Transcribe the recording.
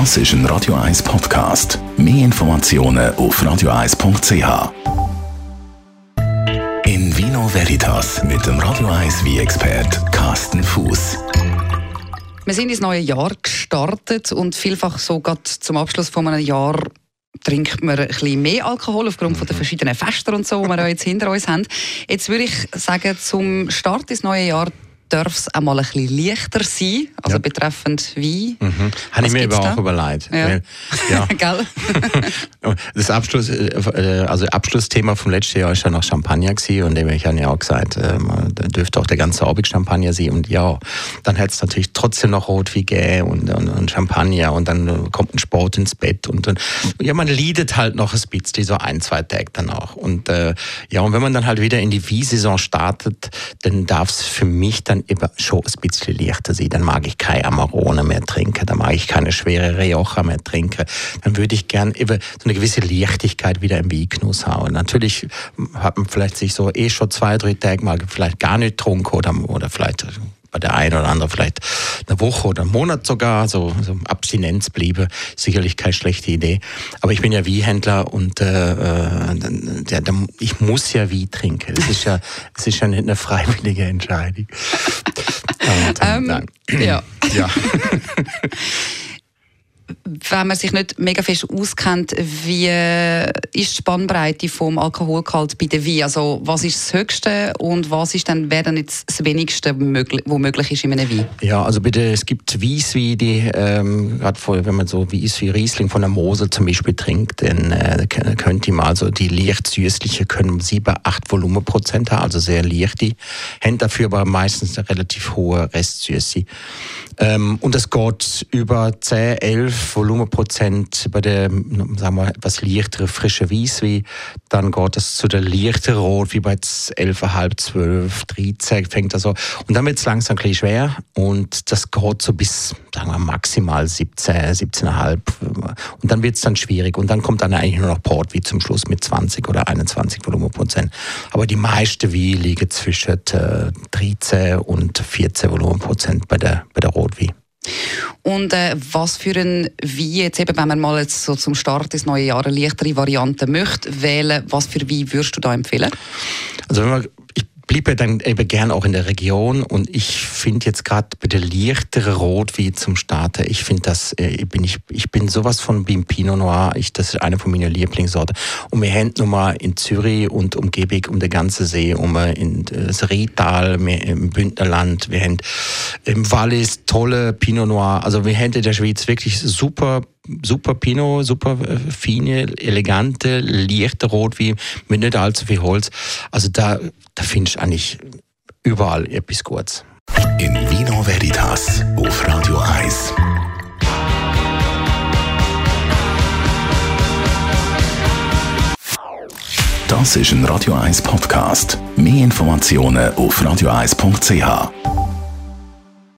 Das ist ein Radio 1 Podcast. Mehr Informationen auf radio1.ch. In Vino Veritas mit dem Radio 1 wie expert Carsten Fuß. Wir sind ins neue Jahr gestartet und vielfach so gerade zum Abschluss von einem Jahr trinkt man ein bisschen mehr Alkohol aufgrund von der verschiedenen Feste und so, die wir jetzt hinter uns haben. Jetzt würde ich sagen, zum Start ins neue Jahr darf es auch mal ein bisschen leichter sein, also ja. betreffend Wein. Mhm. Habe ich mir aber auch überlegt. Ja. Weil, ja. das Abschluss, äh, also Abschlussthema vom letzten Jahr ist ja noch Champagner gewesen und dem ich ja auch gesagt, äh, da dürfte auch der ganze Abend Champagner sein und ja, dann hätte es natürlich trotzdem noch Rotwein geben und, und, und, Champagner und dann kommt ein Sport ins Bett und dann, ja, man leidet halt noch ein bisschen, so ein, zwei Tage danach und äh, ja, und wenn man dann halt wieder in die Weinsaison startet, dann darf es für mich dann eben schon ein bisschen leichter sein. Dann mag ich keine Amarone mehr trinken, dann mag ich keine schwere Rioja mehr trinken. Dann würde ich gern eben so eine gewisse Leichtigkeit wieder im Weingenuss haben. Natürlich hat man vielleicht sich so eh schon zwei, drei Tage mal vielleicht gar nicht getrunken oder, oder vielleicht bei der einen oder anderen vielleicht eine Woche oder einen Monat sogar, so, so Abstinenz bliebe, sicherlich keine schlechte Idee. Aber ich bin ja Wiehändler und äh, äh der, ich muss ja Wie trinken. Es ist ja, es ist ja nicht eine freiwillige Entscheidung. Und, ähm, ja. ja. wenn man sich nicht mega fest auskennt, wie ist die Spannbreite vom Alkoholgehalt bei der Wein? Also was ist das Höchste und was ist dann, wäre dann jetzt das Wenigste, was möglich ist in einem Wein? Ja, also bitte, es gibt Weisswein, die, ähm, gerade wenn man so Weisswein Riesling von der Mosel zum Beispiel trinkt, dann äh, könnte man also die leicht süßliche können 7, 8 Volumenprozent haben, also sehr leichte, haben dafür aber meistens eine relativ hohe Restsüße. Ähm, und es geht über 10, 11 Volumenprozent bei der, sagen wir, etwas leichtere frische Weißwein. Dann geht es zu der leichteren Rot, wie bei 11,5, 12, 13 fängt an. Und dann wird es langsam ein schwer. Und das geht so bis, sagen wir, maximal 17, 17,5. Und dann wird es dann schwierig. Und dann kommt dann eigentlich nur noch Port wie zum Schluss mit 20 oder 21 Volumenprozent. Aber die meisten Wein liegen zwischen äh, 13 und 14 Volumenprozent bei der, bei der Rot. Rotwein. Und äh, was für ein Wein, jetzt eben, wenn man mal jetzt so zum Start des neuen Jahres leichtere Variante möchte wählen, was für Wein würdest du da empfehlen? Also wenn man blieb ja dann eben gern auch in der Region und ich finde jetzt gerade der leichtere Rot wie zum Starter, ich finde das, äh, bin ich, ich bin sowas von beim Pinot Noir, ich, das ist eine von meinen Lieblingssorten. Und wir haben mal in Zürich und Umgebung um den ganzen See, um in das Rietal, im Bündnerland, wir haben im Wallis tolle Pinot Noir, also wir haben in der Schweiz wirklich super super Pinot, super äh, feine, elegante, leichte Rotwein mit nicht allzu viel Holz. Also da, da findest du eigentlich überall etwas Gutes. In Vino Veritas auf Radio 1. Das ist ein Radio 1 Podcast. Mehr Informationen auf radio1.ch.